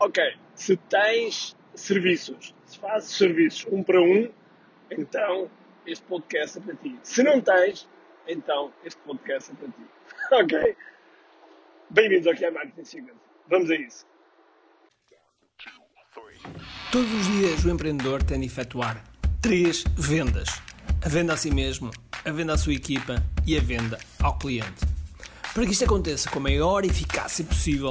Ok, se tens serviços, se fazes serviços um para um, então este podcast é para ti. Se não tens, então este podcast é para ti. ok? Bem-vindos aqui a Marketing Secrets. Vamos a isso. Todos os dias o empreendedor tem de efetuar três vendas: a venda a si mesmo, a venda à sua equipa e a venda ao cliente. Para que isto aconteça com a maior eficácia possível,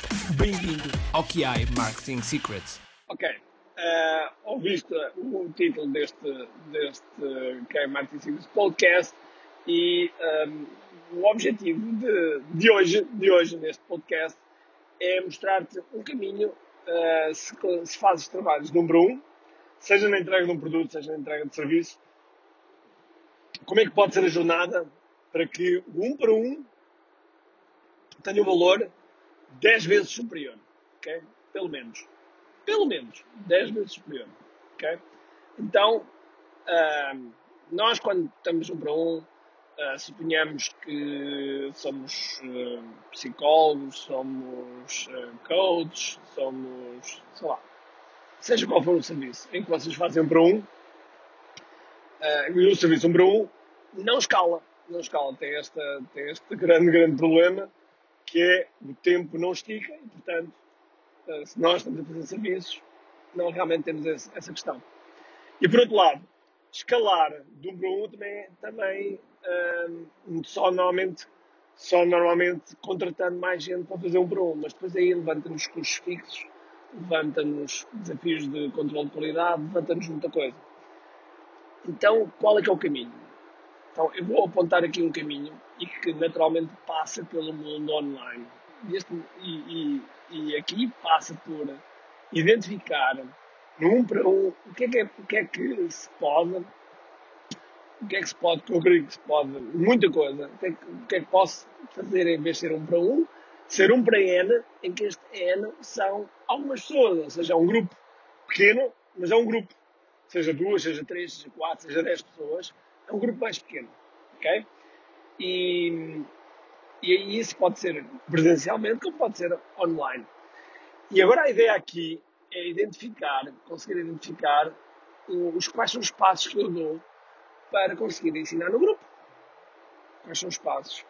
Bem-vindo ao QI Marketing Secrets. Ok. Uh, ouviste o título deste, deste QI Marketing Secrets podcast e um, o objetivo de, de, hoje, de hoje neste podcast é mostrar-te um caminho uh, se, se fazes trabalhos número um seja na entrega de um produto, seja na entrega de serviço, como é que pode ser a jornada para que o um para um tenha um valor 10 vezes superior, ok? Pelo menos. Pelo menos 10 vezes superior, ok? Então, uh, nós quando estamos um para um, uh, suponhamos que somos uh, psicólogos, somos uh, coaches, somos, sei lá, seja qual for o serviço em que vocês fazem um para um, e o serviço um para um, não escala. Não escala. Tem, esta, tem este grande, grande problema que é o tempo não estica e, portanto, uh, se nós estamos a fazer serviços, não realmente temos essa questão. E por outro lado, escalar de um para um também, também uh, só normalmente só normalmente contratando mais gente para fazer um para um, mas depois aí levanta-nos custos fixos levanta-nos desafios de controle de qualidade, levanta-nos muita coisa. Então, qual é que é o caminho? Então, eu vou apontar aqui um caminho e que naturalmente passa pelo mundo online. E, este, e, e, e aqui passa por identificar, no um para um, o que é que, é, o que, é que se pode, o que é que se pode, que eu acredito que se pode, muita coisa, o que é que, que, é que posso fazer em vez de ser um para um, ser um para N, em que este N são algumas pessoas, ou seja, é um grupo pequeno, mas é um grupo. Seja duas, seja três, seja quatro, seja dez pessoas, é um grupo mais pequeno. Ok? E, e isso pode ser presencialmente, como pode ser online. E agora a ideia aqui é identificar, conseguir identificar os quais são os passos que eu dou para conseguir ensinar no grupo. Quais são os passos?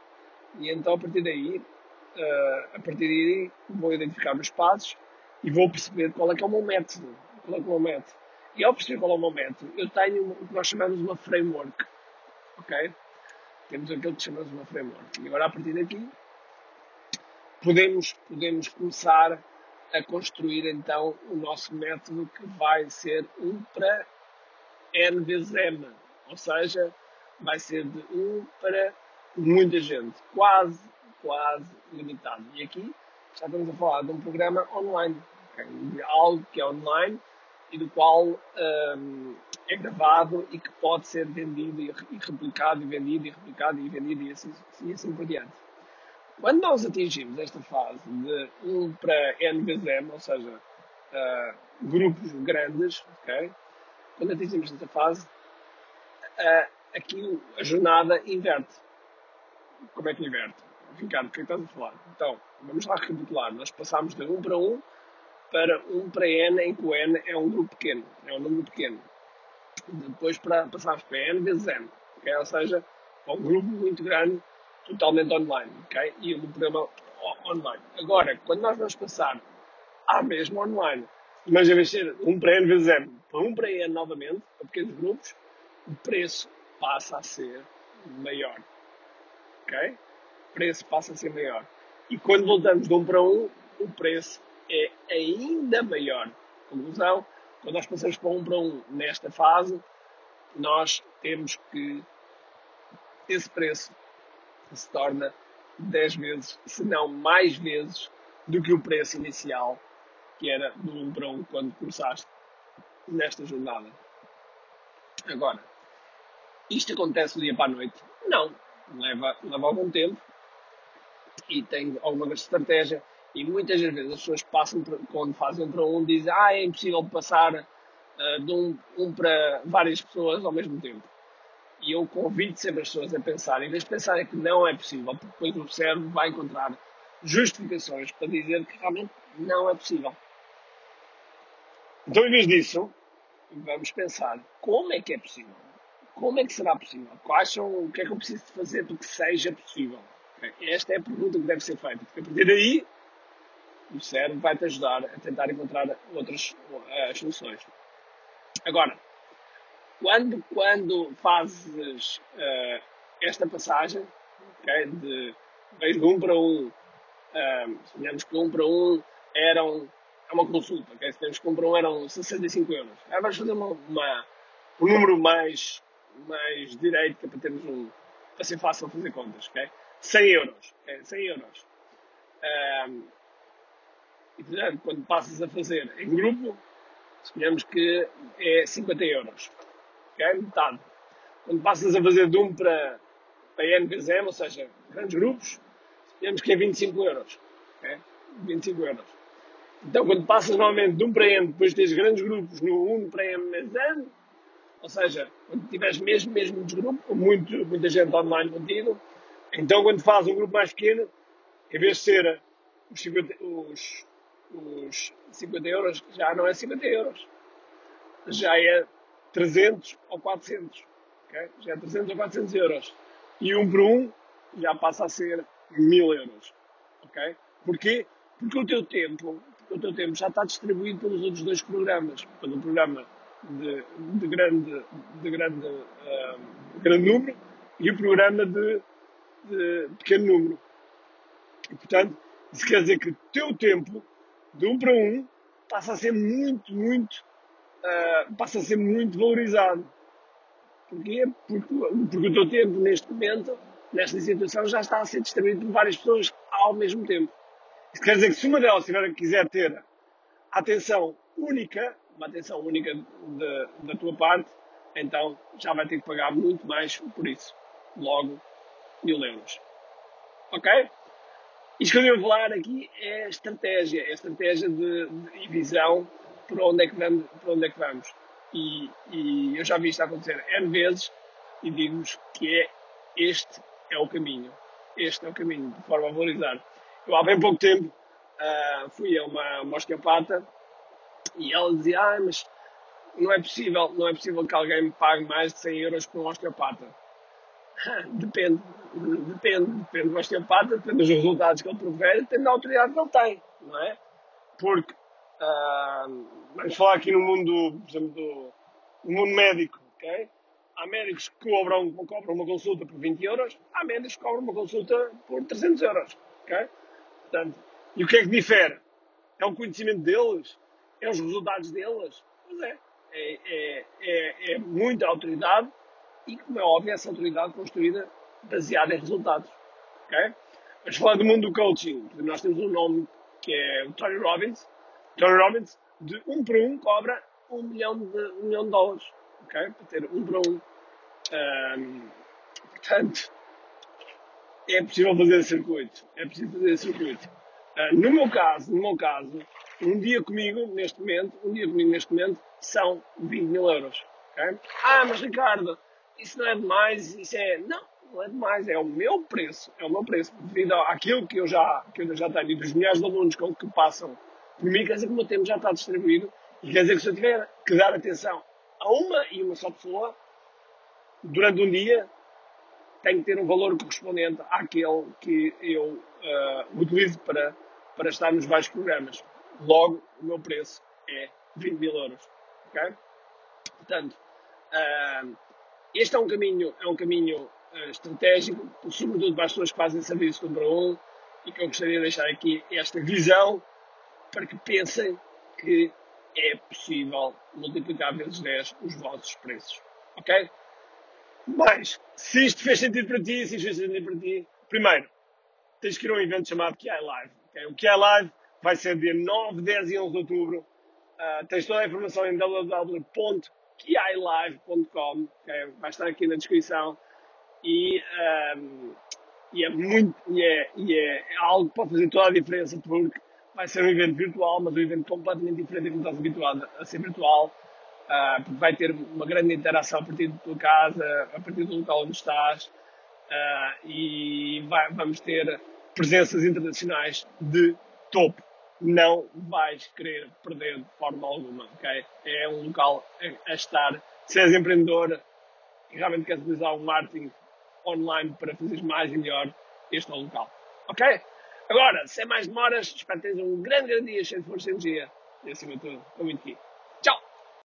E então, a partir daí, uh, a partir daí vou identificar os passos e vou perceber qual é que é o meu método. Qual é que é o meu método. E ao perceber qual é o meu método, eu tenho o que nós chamamos de uma framework. Ok? Temos aquilo que chamamos de uma framework. E agora, a partir daqui, podemos, podemos começar a construir então o nosso método que vai ser 1 para n vezes m. Ou seja, vai ser de 1 para muita gente. Quase quase limitado. E aqui já estamos a falar de um programa online, okay? algo que é online e do qual um, é gravado e que pode ser vendido e replicado e vendido e replicado e vendido e assim, e assim por diante. Quando nós atingimos esta fase de 1 para N vezes M, ou seja, uh, grupos grandes, okay? quando atingimos esta fase, uh, aqui a jornada inverte. Como é que inverte? Ricardo, o que é que estás a falar? Então, vamos lá recapitular. Nós passámos de 1 para 1 para 1 para N, em que o N é um grupo pequeno, é um número pequeno. Depois para, passámos para N vezes N, okay? ou seja, para um grupo muito grande, totalmente online, ok? E um programa online. Agora, quando nós vamos passar à mesma online, mas em vez de ser 1 para N vezes M, para 1 para N novamente, para pequenos grupos, o preço passa a ser maior. Ok? preço passa a ser maior. E quando voltamos de um para um, o preço é ainda maior. Conclusão, quando nós passamos para para nesta fase, nós temos que esse preço se torna 10 vezes, se não mais vezes, do que o preço inicial que era do 1 para 1 quando começaste nesta jornada. Agora, isto acontece do dia para a noite? Não. Leva, leva algum tempo e tem alguma estratégia. E muitas vezes as pessoas passam, quando fazem para um, dizem ah, é impossível passar uh, de um, um para várias pessoas ao mesmo tempo. E eu convido sempre as pessoas a pensar, em vez de pensarem que não é possível, porque depois o cérebro vai encontrar justificações para dizer que realmente não é possível. Então, em vez disso, vamos pensar como é que é possível? Como é que será possível? Quais são, o que é que eu preciso fazer para que seja possível? Esta é a pergunta que deve ser feita, porque a partir daí o cérebro vai te ajudar a tentar encontrar outras uh, soluções. Agora, quando, quando fazes uh, esta passagem, okay, de de um para um, uh, que um para um eram é uma consulta, okay? suponhamos que um para um eram 65 euros. Aí vais fazer uma, uma, um número mais, mais direito, que é para termos um, para ser fácil fazer contas, ok? 100 euros, okay? 100 euros. Um, e portanto, quando passas a fazer em grupo, suponhamos que é 50 euros ok? Metade. Quando passas a fazer de 1 para, para N vezes M, ou seja, grandes grupos, temos que é 25 euros. Okay? 25 euros. Então, quando passas normalmente de 1 para N, depois tens grandes grupos no 1 para M vezes N, ou seja, quando tiveres mesmo, mesmo muitos grupos, muito, muita gente online contigo, então quando fazes um grupo mais pequeno, em vez de ser os 50, os, os 50 euros, já não é 50 euros. Já é 300 ou 400. Okay? Já é 300 ou 400 euros. E um por um já passa a ser 1000 euros. Okay? Porquê? Porque o teu tempo, o teu tempo já está distribuído pelos outros dois programas. Pelo programa de, de grande, de grande, uh, grande número e o programa de, de pequeno número. E, portanto, isso quer dizer que o teu tempo, de um para um, passa a ser muito, muito uh, passa a ser muito valorizado. Porquê? Porque, porque o teu tempo, neste momento, nesta situação, já está a ser distribuído por várias pessoas ao mesmo tempo. Isso quer dizer que se uma delas tiver, quiser ter atenção única, uma atenção única de, da tua parte, então já vai ter que pagar muito mais por isso. Logo, mil euros. Ok? Isto que eu devo falar aqui é estratégia, é estratégia de, de visão para onde é que vamos. Para onde é que vamos. E, e eu já vi isto acontecer N vezes e digo-vos que é este é o caminho. Este é o caminho, de forma a valorizar. Eu há bem pouco tempo uh, fui a uma, uma osteopata e ela dizia, ah, mas não é possível, não é possível que alguém me pague mais de 100 euros por um osteopata. depende, depende, depende do osteopata, depende dos resultados que ele provém, depende da autoridade que ele tem, não é? Porque Uh, vamos falar aqui no mundo, por exemplo, do, mundo médico, ok? Há médicos que cobram, cobram uma consulta por 20 euros, há médicos que cobram uma consulta por 300 euros, ok? Portanto, e o que é que difere? É o conhecimento deles? É os resultados deles? Pois é. É, é, é, é muita autoridade e, como é óbvio, essa autoridade construída baseada em resultados. ok? Mas falar do mundo do coaching, nós temos um nome que é o Tony Robbins, Tony Robbins, de um para um, cobra um milhão de, um milhão de dólares. ok? Para ter um para um. um portanto, é possível fazer circuito. É possível fazer circuito. Uh, no meu caso, no meu caso, um dia comigo, neste momento, um dia comigo neste momento, são 20 mil euros. Okay? Ah, mas Ricardo, isso não é demais, isso é. Não, não é demais, é o meu preço, é o meu preço, devido àquilo que eu já, que eu já tenho dos milhares de alunos que, que passam por mim, quer dizer que o meu tempo já está distribuído e quer dizer que se eu tiver que dar atenção a uma e uma só pessoa durante um dia, tem que ter um valor correspondente àquele que eu uh, utilizo para, para estar nos vários programas. Logo, o meu preço é 20 mil euros. Okay? Portanto, uh, este é um caminho, é um caminho uh, estratégico, sobretudo para as pessoas que fazem serviço para um, e que eu gostaria de deixar aqui esta visão para que pensem que é possível multiplicar vezes 10 os vossos preços. Ok? Mas, se isto fez sentido para ti, se isto fez sentido para ti, primeiro, tens que ir a um evento chamado QI Live. Okay? O QI Live vai ser dia 9, 10 e 11 de outubro. Uh, tens toda a informação em www.kialive.com, okay? vai estar aqui na descrição. E, um, e é muito, e é, e é algo que pode fazer toda a diferença, porque vai ser um evento virtual, mas um evento completamente diferente do que estás habituado a ser virtual. Uh, porque vai ter uma grande interação a partir da tua casa, a partir do local onde estás, uh, e vai, vamos ter presenças internacionais de topo. Não vais querer perder de forma alguma, ok? É um local a, estar. Se és empreendedor e realmente queres utilizar o marketing online para fazeres mais e melhor, este é o local, ok? Agora, sem mais demoras, espero que tenhas um grande, grande dia cheio de força e energia. E acima de tudo, com muito aqui.